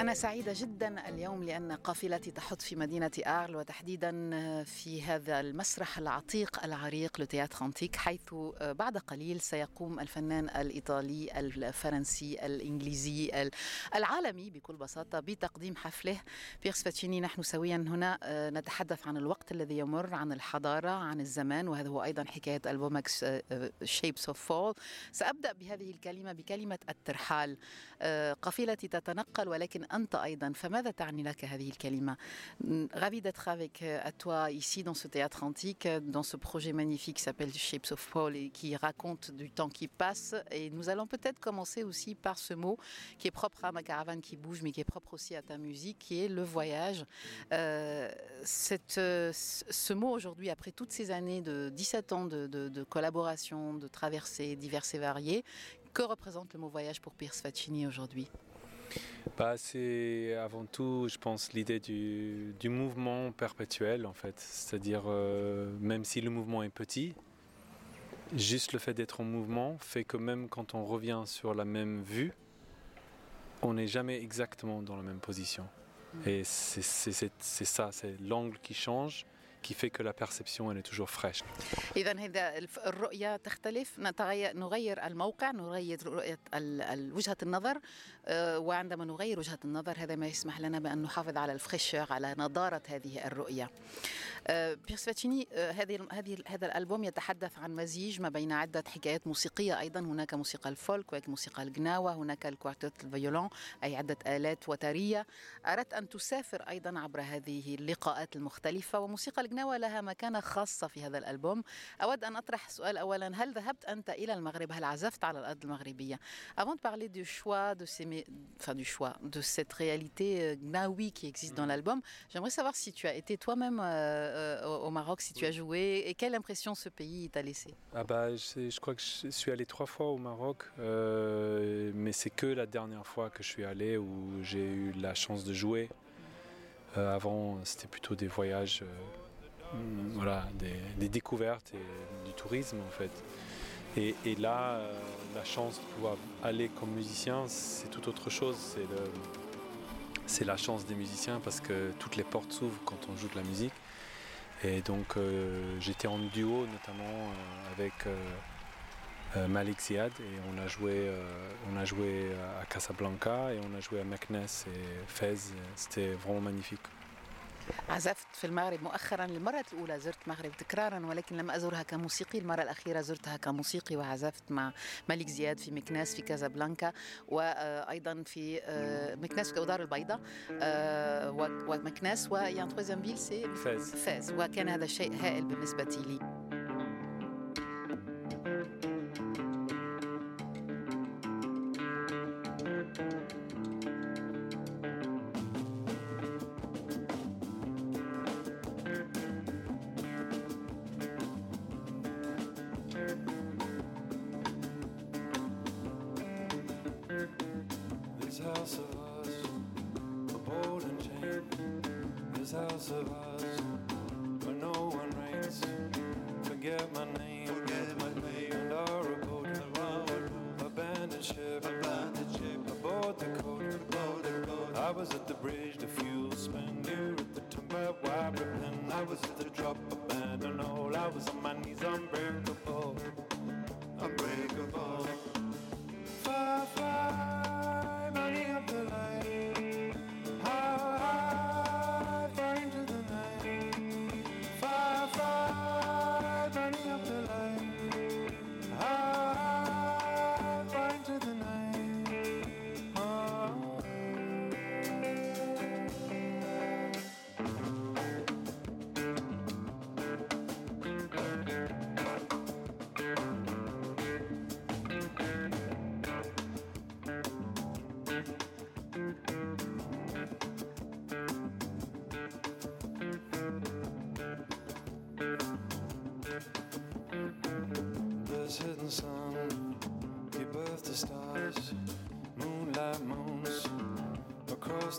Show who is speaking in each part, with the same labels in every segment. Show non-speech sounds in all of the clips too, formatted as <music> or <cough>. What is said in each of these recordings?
Speaker 1: أنا سعيدة جدا. اليوم لأن قافلتي تحط في مدينة آرل وتحديدا في هذا المسرح العتيق العريق لتياتر أنتيك حيث بعد قليل سيقوم الفنان الإيطالي الفرنسي الإنجليزي العالمي بكل بساطة بتقديم حفله. بيرس فاتشيني نحن سويا هنا نتحدث عن الوقت الذي يمر عن الحضارة عن الزمان وهذا هو أيضا حكاية ألبومك شيبس اوف فول سأبدأ بهذه الكلمة بكلمة الترحال. قافلتي تتنقل ولكن أنت أيضا فماذا تعني لك هذه الكلمة Ravi d'être avec toi ici dans ce théâtre antique, dans ce projet magnifique qui s'appelle Shapes of Paul et qui raconte du temps qui passe. Et nous allons peut-être commencer aussi par ce mot qui est propre à ma caravane qui bouge, mais qui est propre aussi à ta musique, qui est le voyage. Euh, cette, ce mot aujourd'hui, après toutes ces années de 17 ans de, de, de collaboration, de traversées diverses et variées, que représente le mot voyage pour Pierce Faccini aujourd'hui
Speaker 2: Bah, C'est avant tout, je pense, l'idée du, mouvement perpétuel, en fait. C'est-à-dire, euh, même si le mouvement est petit, juste le fait d'être en mouvement fait que même quand on revient sur la même vue, on n'est jamais exactement dans la même position. Et c'est ça, c'est l'angle qui change qui fait que la perception elle est toujours fraîche.
Speaker 1: إذا هذا الرؤية تختلف نغير الموقع نغير رؤية وجهة النظر وعندما نغير وجهة النظر هذا ما يسمح لنا بأن نحافظ على الفخشة على نضارة هذه الرؤية. بيرس فاتشيني هذه هذه هذا الألبوم يتحدث عن مزيج ما بين عدة حكايات موسيقية أيضا هناك موسيقى الفولك وهناك موسيقى الجناوة هناك الكوارتيت الفيولون أي عدة آلات وترية أردت أن تسافر أيضا عبر هذه اللقاءات المختلفة وموسيقى الجناوة لها مكانة خاصة في هذا الألبوم أود أن أطرح سؤال أولا هل ذهبت أنت إلى المغرب هل عزفت على الأرض المغربية Avant de parler du choix de ces enfin du choix de cette réalité gnawi qui existe dans l'album j'aimerais savoir si tu as été toi-même euh, au Maroc si tu as joué et quelle impression ce pays t'a laissé
Speaker 2: ah bah, je, je, crois que je suis allé trois fois au Maroc euh, mais c'est que la dernière fois que je suis allé où j'ai eu la chance de jouer euh, avant c'était plutôt des voyages voilà, des, découvertes et du tourisme en fait. Et, là, euh, la chance de pouvoir aller comme musicien, c'est tout autre chose. C'est la chance des musiciens parce que toutes les portes s'ouvrent quand on joue de la musique. Et donc euh, j'étais en duo notamment euh, avec Malik Ziad et on a joué, on a joué à Casablanca et on a joué à Meknes et Fez. C'était vraiment magnifique.
Speaker 1: عزفت في المغرب مؤخرا للمرة الأولى زرت المغرب تكرارا ولكن لم أزرها كموسيقي. المرة الأخيرة زرتها كموسيقي وعزفت مع ملك زياد في مكناس في كازابلانكا وأيضا في مكناس في دار البيضاء ومكناس ويان ترويزيام فيل سي
Speaker 2: فاز
Speaker 1: فاز وكان هذا شيء هائل بالنسبة لي.
Speaker 3: this house of ours where no one reigns. Forget my name, forget my name, and our abode. Abandoned ship, abandoned ship, aboard the boat. I was at the bridge, the fuel spent.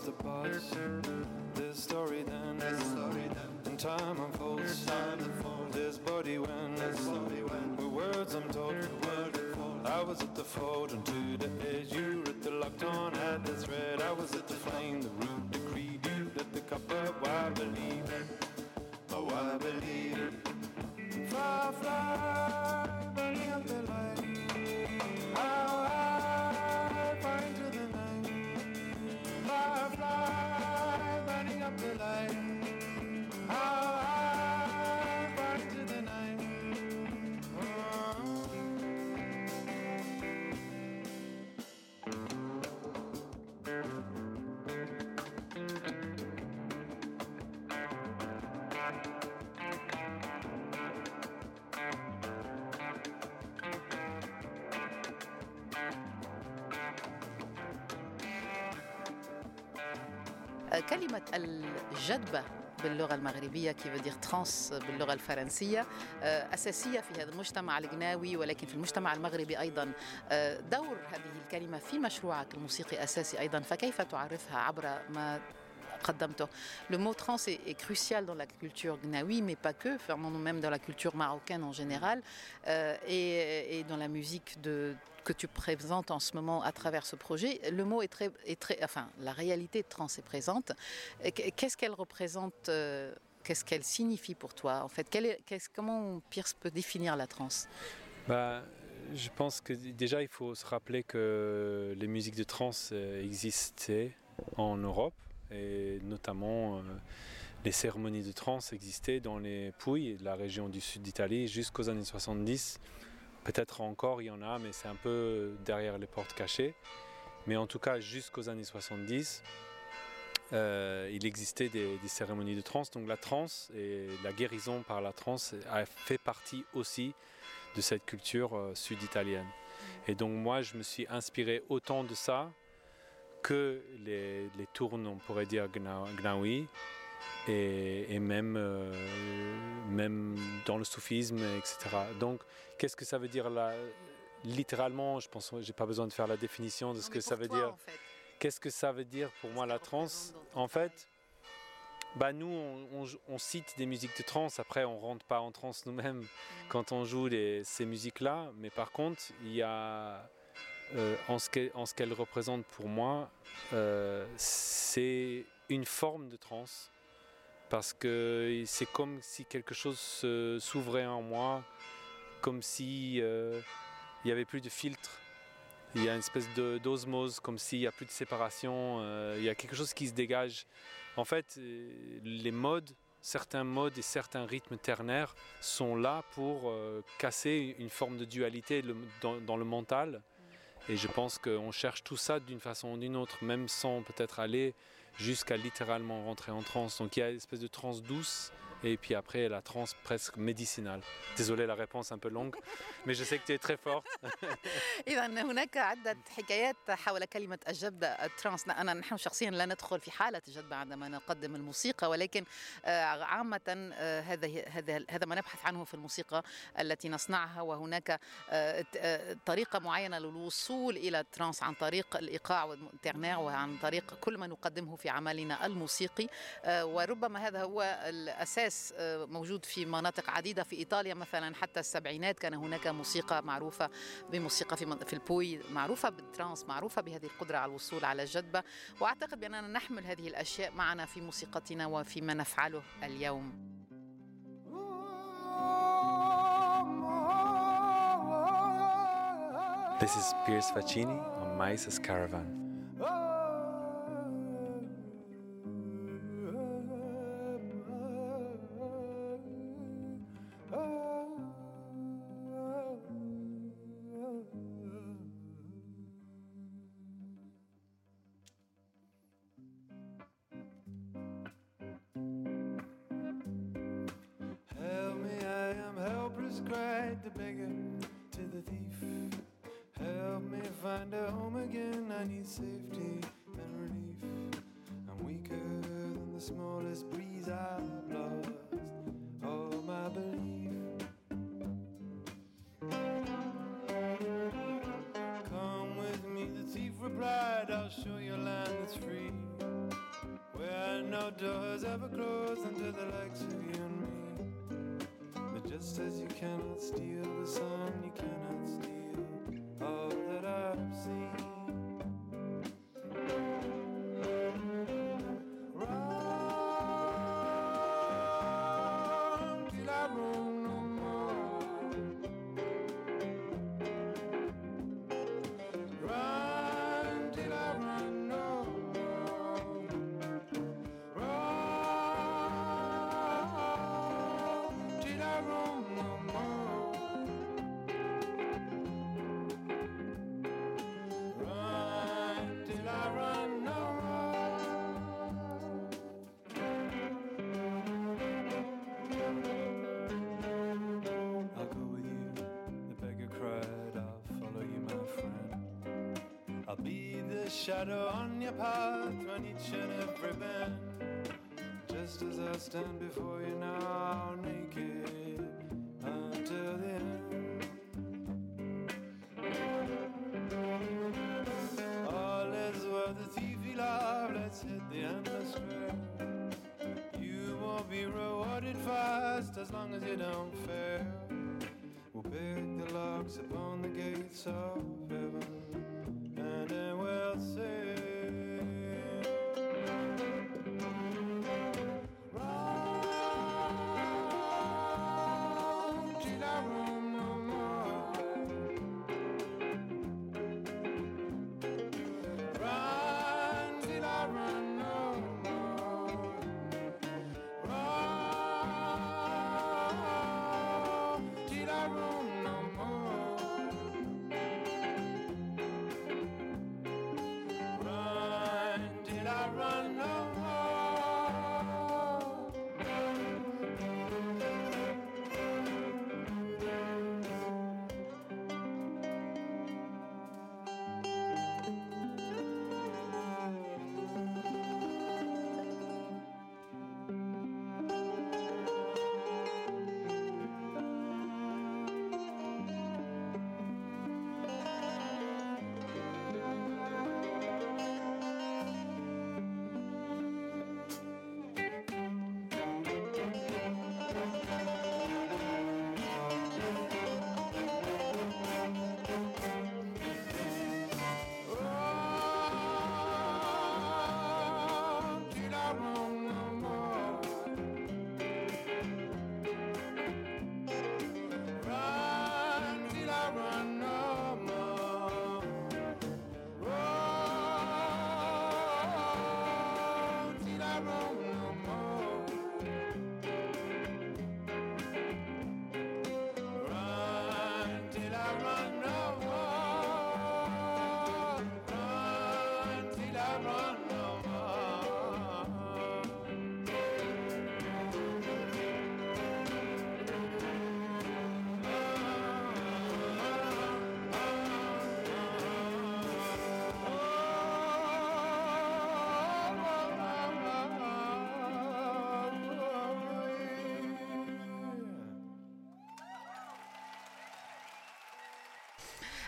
Speaker 3: the bus. This story then, this story then. in time unfolds. Time unfolds. This body when, this body
Speaker 1: كلمة الجدبة باللغة المغربية كي veut dire ترانس باللغة الفرنسية أساسية في هذا المجتمع الجناوي ولكن في المجتمع المغربي أيضا دور هذه الكلمة في مشروعك الموسيقي أساسي أيضا فكيف تعرفها عبر ما Le mot trans est, crucial dans la culture gnawi, mais pas que, enfin, même dans la culture marocaine en général, euh, et, dans la musique que tu présentes en ce moment à travers ce projet. Le mot est très, est très enfin, la réalité de trans est présente. Euh, qu'est-ce qu'elle représente euh, Qu'est-ce qu'elle signifie pour toi En fait, comment Pierce peut définir la trance
Speaker 2: bah, je pense que déjà il faut se rappeler que les musiques de trance existaient en Europe et notamment euh, les cérémonies de trans existaient dans les Pouilles, la région du sud d'Italie, jusqu'aux années 70. Peut-être encore il y en a, mais c'est un peu derrière les portes cachées. Mais en tout cas, jusqu'aux années 70, euh, il existait des, cérémonies de trans. Donc la trans et la guérison par la trans a fait partie aussi de cette culture euh, sud-italienne. Et donc moi, je me suis inspiré autant de ça que les, les tournes, on pourrait dire, gnawi, et, et même, euh, même dans le soufisme, etc. Donc, qu'est-ce que ça veut dire là Littéralement, je pense j'ai pas besoin de faire la définition de ce
Speaker 1: non,
Speaker 2: que ça veut
Speaker 1: toi,
Speaker 2: dire.
Speaker 1: En fait.
Speaker 2: Qu'est-ce que ça veut dire pour moi la trance En fait, bah nous, on, on, on, cite des musiques de trance. Après, on rentre pas en trance nous-mêmes mmh. quand on joue les, ces musiques-là. Mais par contre, il y a euh, en ce qu'elle qu représente pour moi, euh, c'est une forme de trance parce que c'est comme si quelque chose s'ouvrait en moi, comme si euh, il n'y avait plus de filtre. Il y a une espèce d'osmose, comme s'il n'y a plus de séparation. euh, il y a quelque chose qui se dégage. En fait, les modes, certains modes et certains rythmes ternaires sont là pour euh, casser une forme de dualité dans le mental. Et je pense qu'on cherche tout ça d'une façon ou d'une autre, même sans peut-être aller jusqu'à littéralement rentrer en transe. Donc il y a une espèce de transe douce et puis après la transe presque médicinale. Désolé la réponse un peu longue, <laughs> mais je sais que tu es très forte. <laughs>
Speaker 1: إذا هناك عدة حكايات حول كلمة الجدبة الترانس أنا نحن شخصيا لا ندخل في حالة الجدبة عندما نقدم الموسيقى ولكن عامة هذا هذا هذا ما نبحث عنه في الموسيقى التي نصنعها وهناك طريقة معينة للوصول إلى الترانس عن طريق الإيقاع والترناع وعن طريق كل ما نقدمه في عملنا الموسيقي وربما هذا هو الأساس أساس موجود في مناطق عديدة في إيطاليا مثلا حتى السبعينات كان هناك موسيقى معروفة بموسيقى في, في البوي معروفة بالترانس معروفة بهذه القدرة على الوصول على الجدبة وأعتقد بأننا نحمل هذه الأشياء معنا في موسيقتنا وفيما نفعله اليوم
Speaker 2: This is Piers Faccini on Mises Caravan.
Speaker 3: Doors ever close unto the likes of you and me. But just as you cannot steal the sun, you cannot shadow on your path on each and every bend. Just as I stand before you now, naked until the end. All is well, the thief he loved, let's hit the endless trail. You won't be rewarded fast as long as you don't fail. We'll pick the locks upon the gates of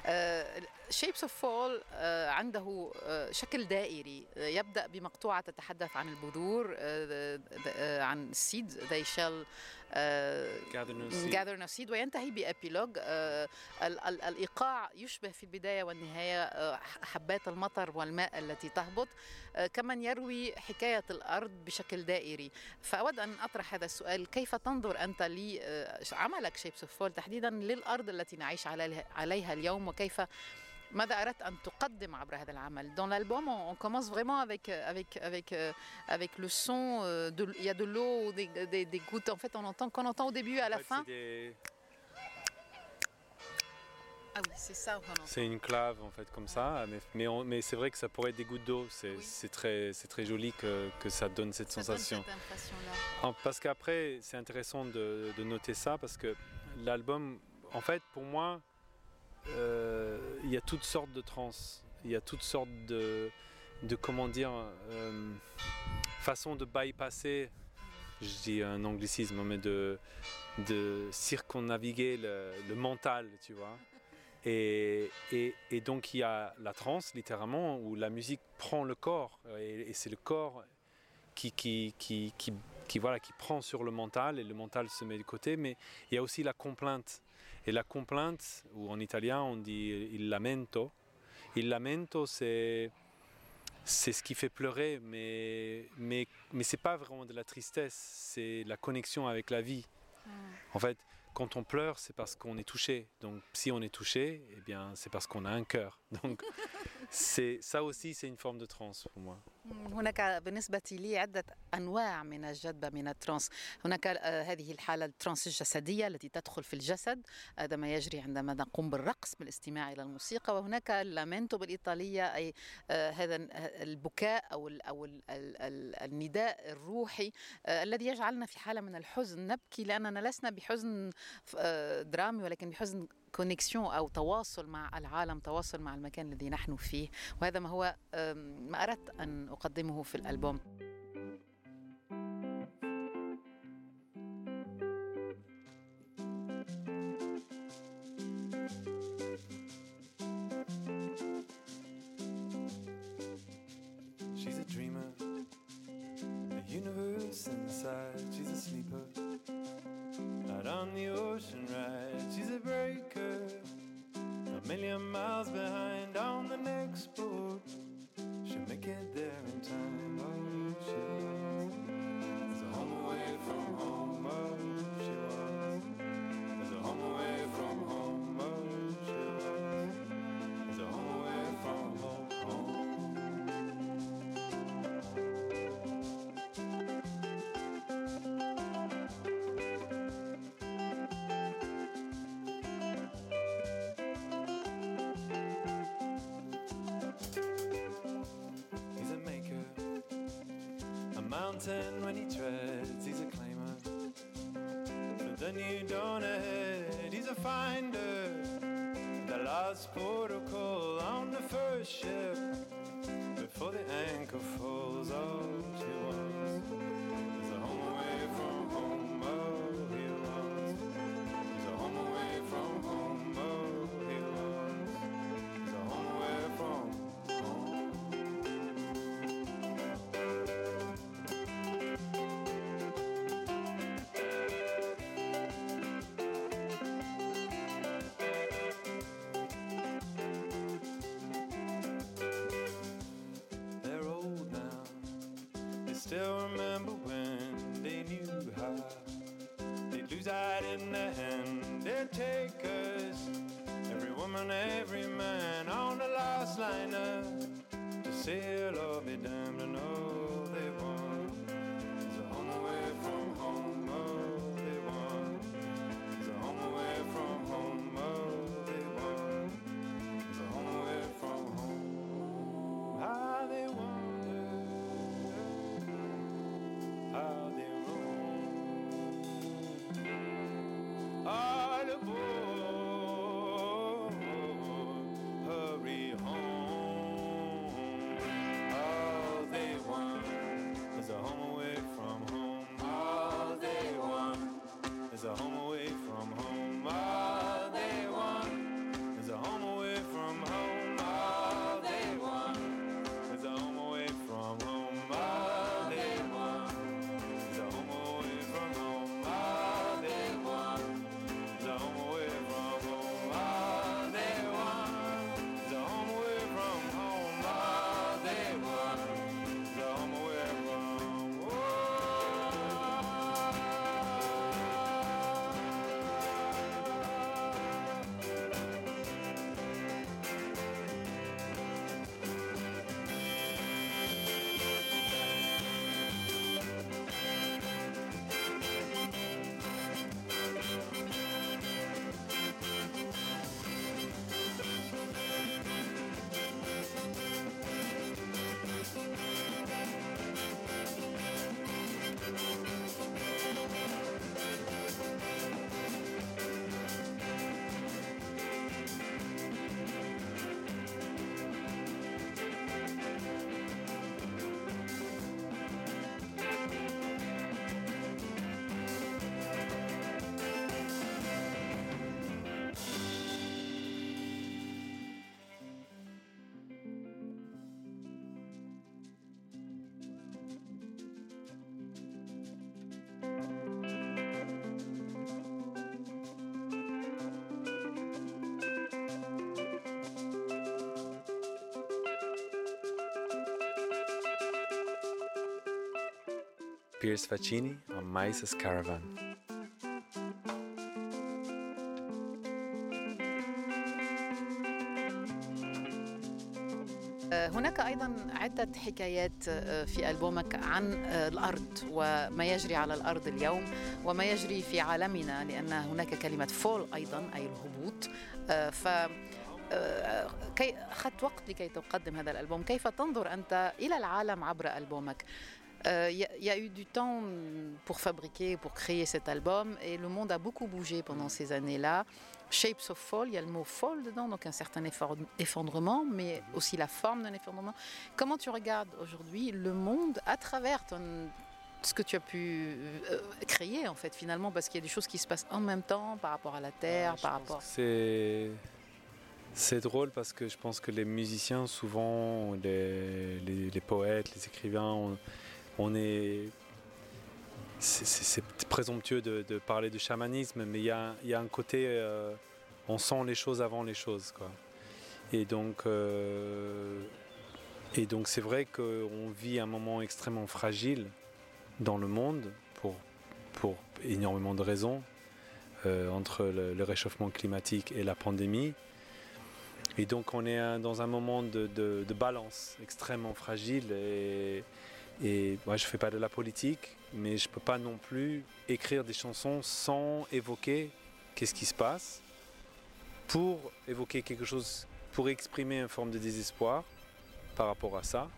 Speaker 3: uh,
Speaker 1: شيبس اوف فول عنده آه، شكل دائري آه، يبدأ بمقطوعة تتحدث عن البذور آه، عن السيد they shall
Speaker 2: Gather no seed.
Speaker 1: وينتهي بإبيلوج ال- ال- الإيقاع يشبه في البداية والنهاية حبات المطر والماء التي تهبط كمن يروي حكاية الأرض بشكل دائري فأود أن أطرح هذا السؤال كيف تنظر أنت لعملك شيبس اوف فول تحديدا للأرض التي نعيش عليها اليوم وكيف Dans l'album, on, commence vraiment avec, euh, le son. Euh, il y a de l'eau, des, gouttes. En fait, on entend, qu'on entend au début et à la fin. Ah c'est
Speaker 2: une clave, en fait, comme ça. Mais, c'est vrai que ça pourrait être des gouttes d'eau. C'est très, joli que, ça donne cette sensation. Parce qu'après, c'est intéressant de, de noter ça parce que l'album, en fait, pour moi, euh, y a toutes sortes de trans, il y a toutes sortes de, de comment dire, euh, façons de bypasser, je dis un anglicisme, mais de, de circonnaviguer le, mental, tu vois. Et, donc il y a la trance, littéralement, où la musique prend le corps, et, c'est le corps qui, qui, voilà, qui prend sur le mental, et le mental se met de côté, mais il y a aussi la complainte. Et la complainte, ou en italien on dit il lamento, il lamento c'est c'est ce qui fait pleurer, mais, mais, mais c'est pas vraiment de la tristesse, c'est la connexion avec la vie. En fait, quand on pleure, c'est parce qu'on est touché. Donc, si on est touché, eh bien, c'est parce qu'on a un cœur. Donc, <laughs> c'est ça aussi, c'est une forme de transe pour moi.
Speaker 1: هناك بالنسبة لي عدة أنواع من الجذب من الترانس. هناك آه، هذه الحالة الترانس الجسدية التي تدخل في الجسد هذا ما يجري عندما نقوم بالرقص بالاستماع إلى الموسيقى. وهناك اللامنتو بالإيطالية أي آه، هذا البكاء أو أو ال ال ال النداء الروحي آه، الذي يجعلنا في حالة من الحزن. نبكي لأننا لسنا بحزن درامي ولكن بحزن كونيكسيون أو تواصل مع العالم تواصل مع المكان الذي نحن فيه وهذا ما هو ما أردت أن أقدمه في الألبوم
Speaker 2: She's a. She's a sleeper, out on the ocean ride. She's a break. million miles behind on the next boat. she'll make it there in time. Mountain when he treads, he's a claimer. But then you don't ahead, he's a finder. The last protocol on the first ship before the anchor falls. Oh, still remember when they knew how they'd lose out in the end. They'd take us, every woman, every man, on the last liner to sail or be damned
Speaker 4: Piers Faccini on Mice's Caravan.
Speaker 1: هناك أيضا عدة حكايات في ألبومك عن الأرض وما يجري على الأرض اليوم وما يجري في عالمنا لأن هناك كلمة فول أيضا أي الهبوط. ف كي اخذت وقت لكي تقدم هذا الألبوم. كيف تنظر أنت إلى العالم عبر ألبومك؟ Il y, a eu du temps pour fabriquer, pour créer cet album, et le monde a beaucoup bougé pendant ces années-là. Shapes of Fall, il y a le mot fall dedans, donc un certain effondrement, mais aussi la forme d'un effondrement. Comment tu regardes aujourd'hui le monde à travers ton, ce que tu as pu euh, créer en fait finalement? Parce qu'il y a des choses qui se passent en même temps par rapport à la terre, par rapport.
Speaker 2: C'est c'est drôle parce que je pense que les musiciens souvent, les, les, poètes, les écrivains, on, est c'est présomptueux de, parler de chamanisme, mais il y a, y a, un côté, euh, on sent les choses avant les choses, quoi. Et donc, euh, et donc c'est vrai qu'on vit un moment extrêmement fragile dans le monde pour, pour énormément de raisons, euh, entre le, réchauffement climatique et la pandémie. Et donc on est dans un moment de, de, balance extrêmement fragile. Et, et moi je fais pas de la politique, mais je peux pas non plus écrire des chansons sans évoquer qu'est-ce qui se passe, pour évoquer quelque chose, pour exprimer une forme de désespoir par rapport à ça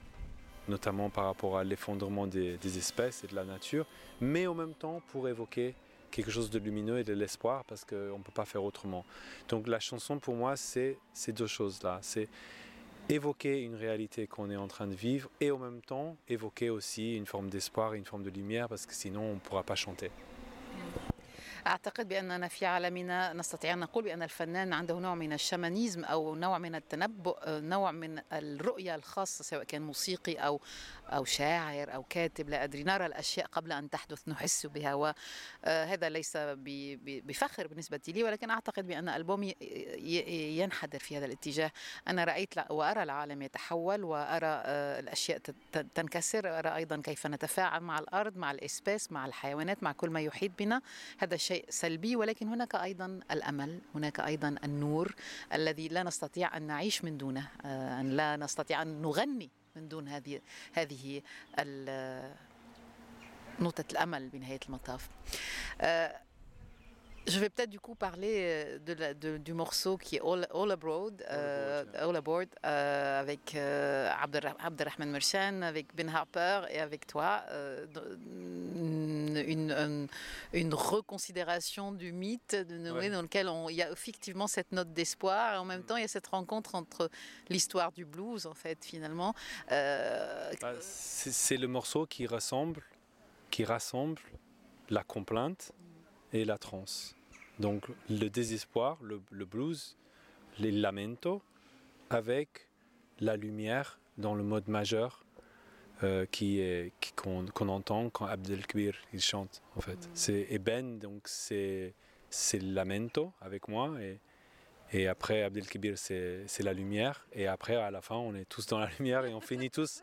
Speaker 2: notamment par rapport à l'effondrement des, espèces et de la nature, mais en même temps pour évoquer quelque chose de lumineux et de l'espoir parce qu'on ne peut pas faire autrement. Donc la chanson pour moi c'est ces deux choses-là, c'est évoquer une réalité qu'on est en train de vivre et en même temps évoquer aussi une forme d'espoir et une forme de lumière parce que sinon on ne pourra pas chanter.
Speaker 1: أعتقد بأننا في عالمنا نستطيع أن نقول بأن الفنان عنده نوع من الشمانيزم أو نوع من التنبؤ نوع من الرؤية الخاصة سواء كان موسيقي أو أو شاعر أو كاتب لا أدري. نرى الأشياء قبل أن تحدث نحس بها وهذا ليس بفخر بالنسبة لي ولكن أعتقد بأن ألبومي ينحدر في هذا الاتجاه. أنا رأيت وأرى العالم يتحول وأرى الأشياء تنكسر. أرى أيضا كيف نتفاعل مع الأرض مع الإسباس مع الحيوانات مع كل ما يحيط بنا. هذا شيء سلبي ولكن هناك أيضا الأمل هناك أيضا النور الذي لا نستطيع أن نعيش من دونه أن لا نستطيع أن نغني من دون هذه هذه نقطة الأمل بنهاية المطاف. Je vais peut-être du coup parler de la, de, du morceau qui est All, All Abroad, euh, All Aboard, euh, avec euh, Abdelrahman Mershan, avec Ben Harper et avec toi. Euh, une, une, une, reconsidération du mythe de Noé ouais. dans lequel il y a effectivement cette note d'espoir et en même mm. temps il y a cette rencontre entre l'histoire du blues en fait finalement.
Speaker 2: Euh, bah, c'est le morceau qui rassemble, qui rassemble la complainte et la transe. Donc le désespoir, le, le blues, les lamentos, avec la lumière dans le mode majeur euh, qui est qu'on qu entend quand Abdelkbir il chante en fait. Mm. C'est Eben donc c'est c'est lamento avec moi et et après Abdelkbir c'est la lumière et après à la fin on est tous dans la <laughs> lumière et on finit tous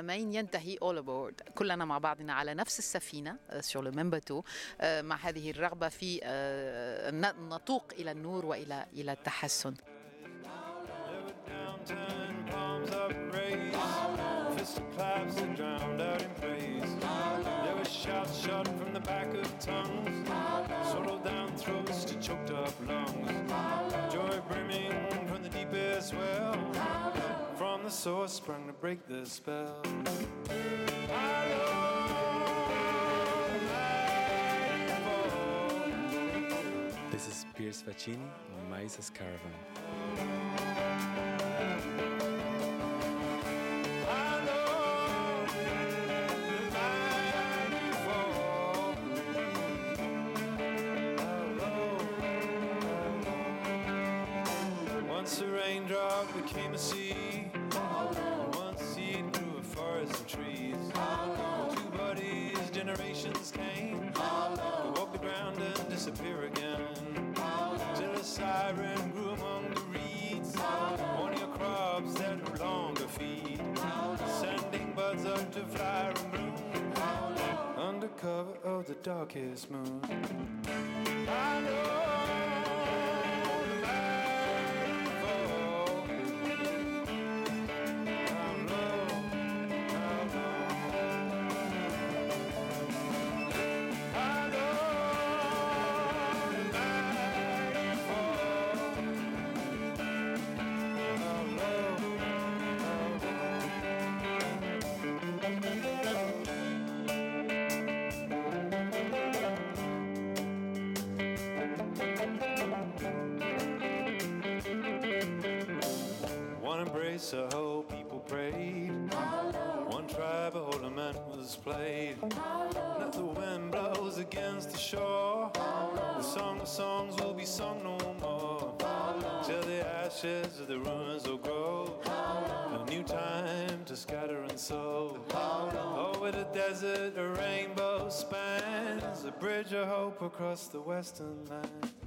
Speaker 1: العالمين ينتهي all aboard كلنا مع بعضنا على نفس السفينة sur le même bateau مع هذه الرغبة في نطوق إلى النور وإلى إلى التحسن source sprung to break the spell. This is Piers Faccini on Mises Caravan. Raindrop became a sea. Once seed grew a forest of trees. Two buddies, generations came. Walk the ground and disappear again. Till a siren grew among the reeds. Warning your crops that no longer feed. Sending buds up to fly and bloom. Under cover of the darkest moon. I know.
Speaker 2: To scatter and sow. Over the desert, a rainbow spans. A bridge of hope across the western land.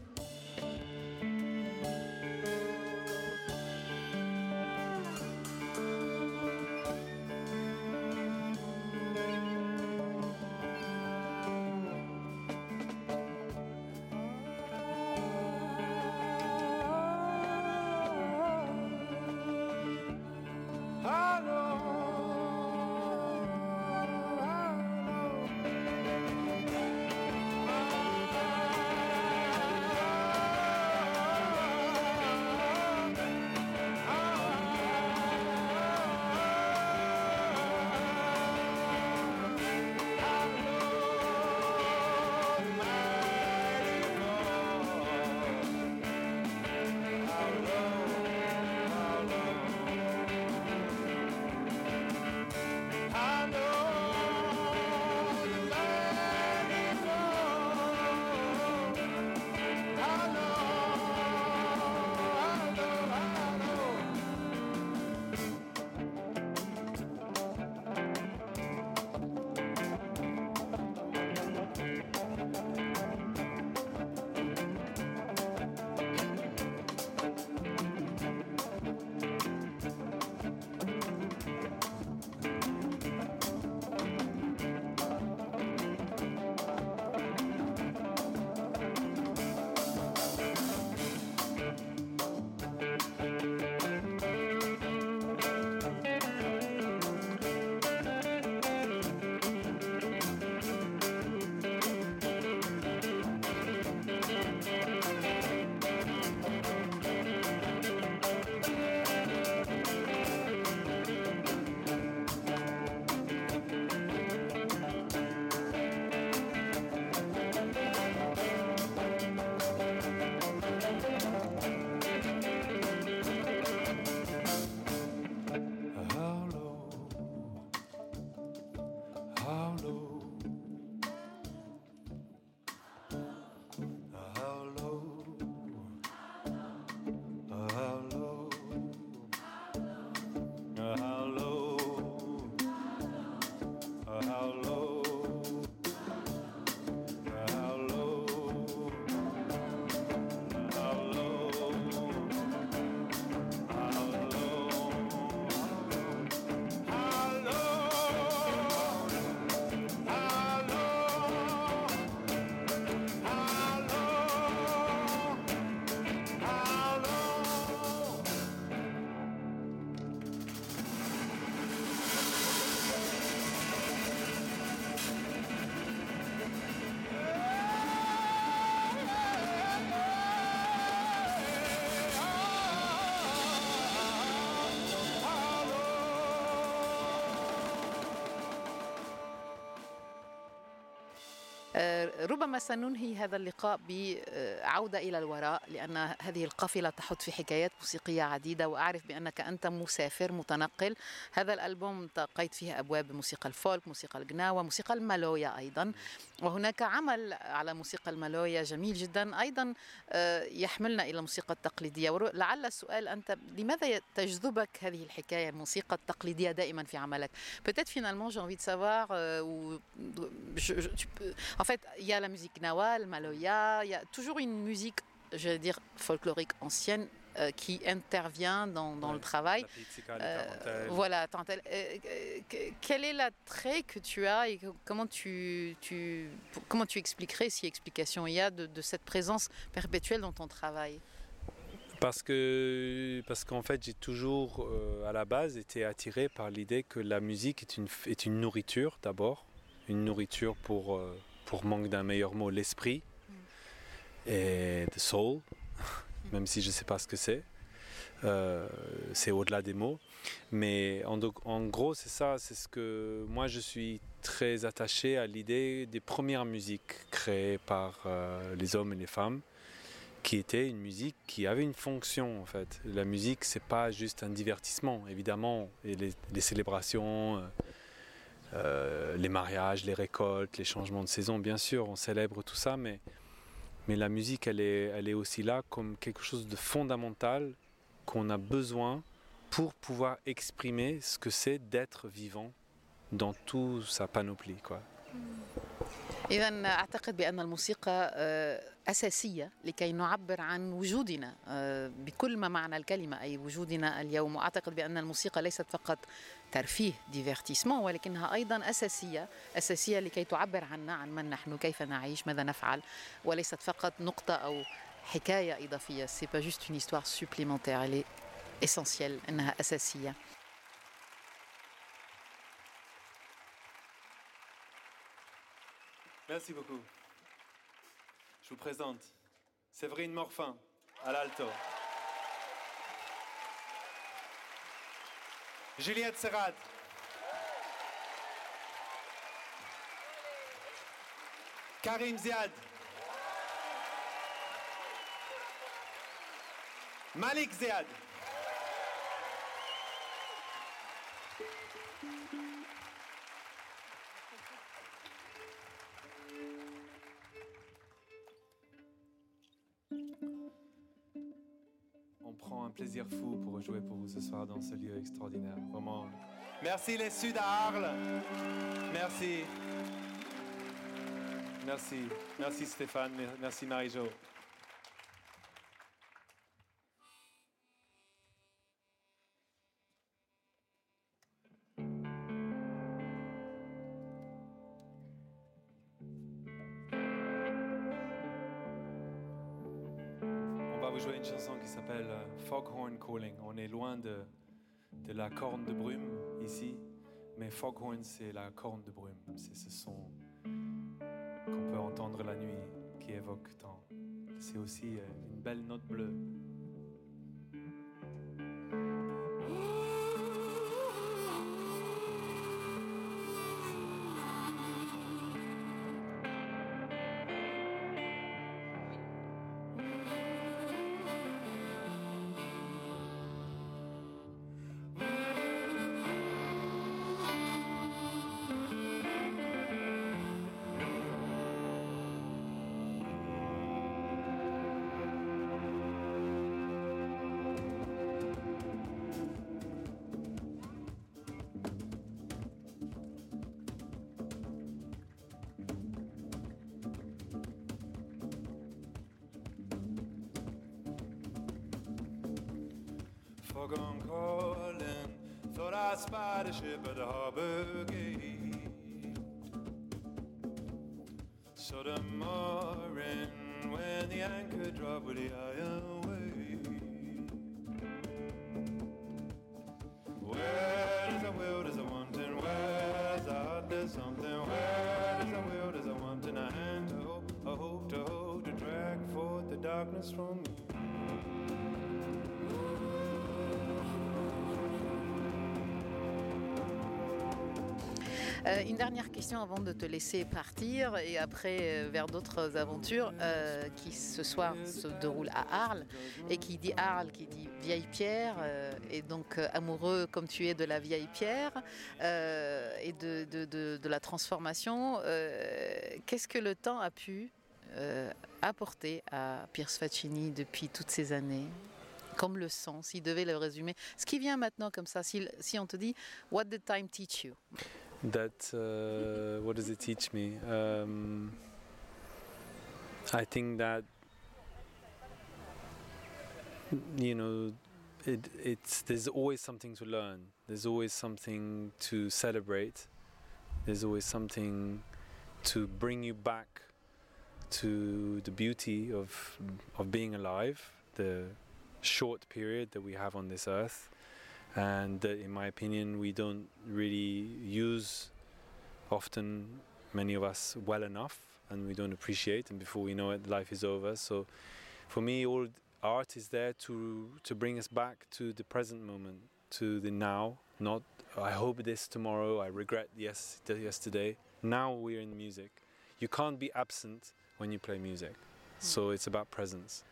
Speaker 1: ربما سننهي هذا اللقاء بعودة إلى الوراء لأن هذه القافلة تحط في حكايات موسيقية عديدة وأعرف بأنك أنت مسافر متنقل. هذا الألبوم التقيت فيه أبواب موسيقى الفولك موسيقى الجناوة موسيقى المالويا أيضا. وهناك عمل على موسيقى المالويا جميل جدا. أيضا يحملنا إلى الموسيقى التقليدية. ولعل السؤال أنت لماذا تجذبك هذه الحكاية الموسيقى التقليدية دائما في عملك؟ Peut-être finalement j'ai envie de savoir euh, ou je, je, tu peux, en fait il y a la musique nawal, maloya, il y a toujours une musique je vais dire folklorique ancienne euh, qui intervient dans, dans
Speaker 5: Ouais,
Speaker 1: le travail.
Speaker 5: La
Speaker 1: Euh, voilà, tarentelle. Euh, que- quel est l'attrait que tu as et que- comment tu, tu, comment tu expliquerais, si explication il y a, de, de cette présence perpétuelle dans ton travail?
Speaker 2: Parce que parce qu'en fait j'ai toujours à la base été attiré par l'idée que la musique est une est une nourriture d'abord, une nourriture pour pour manque d'un meilleur mot l'esprit et the soul, même si je sais pas ce que c'est. Euh, c'est au-delà des mots, mais en, gros c'est ça, c'est ce que moi je suis très attaché à l'idée des premières musiques créées par euh, les hommes et les femmes qui était une musique qui avait une fonction en fait. La musique, c'est pas juste un divertissement, évidemment. Et les, les célébrations, euh, euh, les mariages, les récoltes, les changements de saison, bien sûr, on célèbre tout ça, mais, mais la musique, elle est, elle est aussi là comme quelque chose de fondamental qu'on a besoin pour pouvoir exprimer ce que c'est d'être vivant dans toute sa panoplie, quoi.
Speaker 1: إذا أعتقد بأن الموسيقى آه، أساسية لكي نعبر عن وجودنا آه، بكل ما معنى الكلمة أي وجودنا اليوم. وأعتقد بأن الموسيقى ليست فقط ترفيه ديفيرتيسمون ولكنها أيضا أساسية أساسية لكي تعبر عنا عن من نحن كيف نعيش ماذا نفعل. وليست فقط نقطة أو حكاية إضافية. سي با جوست histoire supplémentaire. Elle est essentielle أنها أساسية.
Speaker 2: Merci beaucoup. Je vous présente Séverine Morfin à l'alto. Juliette Serrat. Karim Ziad. Malik Ziad. Plaisir fou pour jouer pour vous ce soir dans ce lieu extraordinaire. Vraiment. Merci les Sud à Arles. Merci. Merci. Merci Stéphane. Merci Marie-Jo. Vous jouer une chanson qui s'appelle euh, Foghorn Calling. On est loin de, de la corne de brume ici, mais Foghorn c'est la corne de brume. C'est ce son qu'on peut entendre la nuit qui évoque tant. C'est aussi euh, une belle note bleue. at Harbour Gate. So the tomorrow, when the anchor dropped with the iron
Speaker 1: Euh, une dernière question avant de te laisser partir et après euh, vers d'autres aventures euh, qui ce soir se déroulent à Arles. Et qui dit Arles, qui dit vieille pierre, et donc amoureux comme tu es de la vieille pierre et de, de- de- la transformation. Qu'est-ce que le temps a pu apporter à Pierce Faccini depuis toutes ces années? Comme le son, s'il devait le résumer. Ce qui vient maintenant comme ça, si, si on te dit What did time teach you?
Speaker 2: That uh, what does it teach me? Um, i think that you know it, it's there's always something to learn. There's always something to celebrate. There's always something to bring you back to the beauty of of being alive the
Speaker 6: short period that we have on this earth, and that, in my opinion, we don't really use often, many of us, well enough, and we don't appreciate. And before we know it, life is over. So, for me, all art is there to to bring us back to the present moment, to the now. Not I hope this tomorrow. I regret yes yesterday. Now we're in music. You can't be absent when you play music. Hmm. So it's about presence.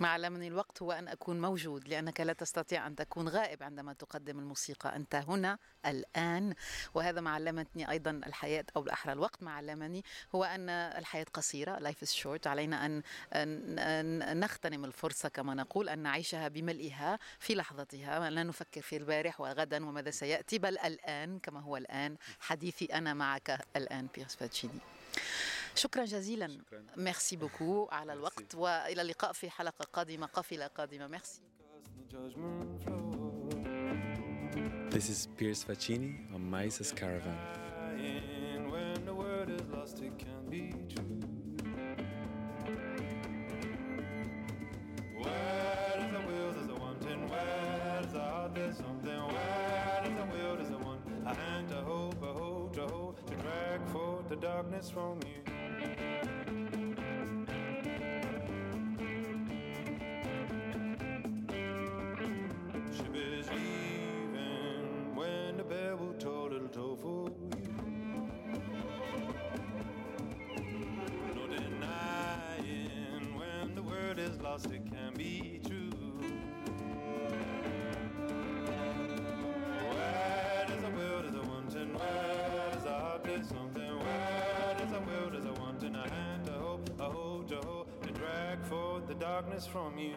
Speaker 1: ما علمني الوقت هو أن أكون موجود لأنك لا تستطيع أن تكون غائب عندما تقدم الموسيقى. أنت هنا الآن وهذا ما علمتني أيضا الحياة أو الأحرى الوقت ما علمني هو أن الحياة قصيرة life is short علينا أن, نغتنم الفرصة كما نقول أن نعيشها بملئها في لحظتها. لا نفكر في البارح وغدا وماذا سيأتي بل الآن كما هو الآن حديثي أنا معك الآن بيرس فاتشيني شكرا جزيلا
Speaker 6: شكراً.
Speaker 1: ميرسي بوكو على. الوقت والى اللقاء في حلقه قادمه قافله قادمه ميرسي.
Speaker 6: This is Piers Faccini on Mises Caravan.
Speaker 2: When the word is lost, it can be true. Where does the will, there's a wanting. Where does the heart, there's something. Where does the will, there's a one. A hand to hope, a hope to hold, to drag forth the darkness from you. from you.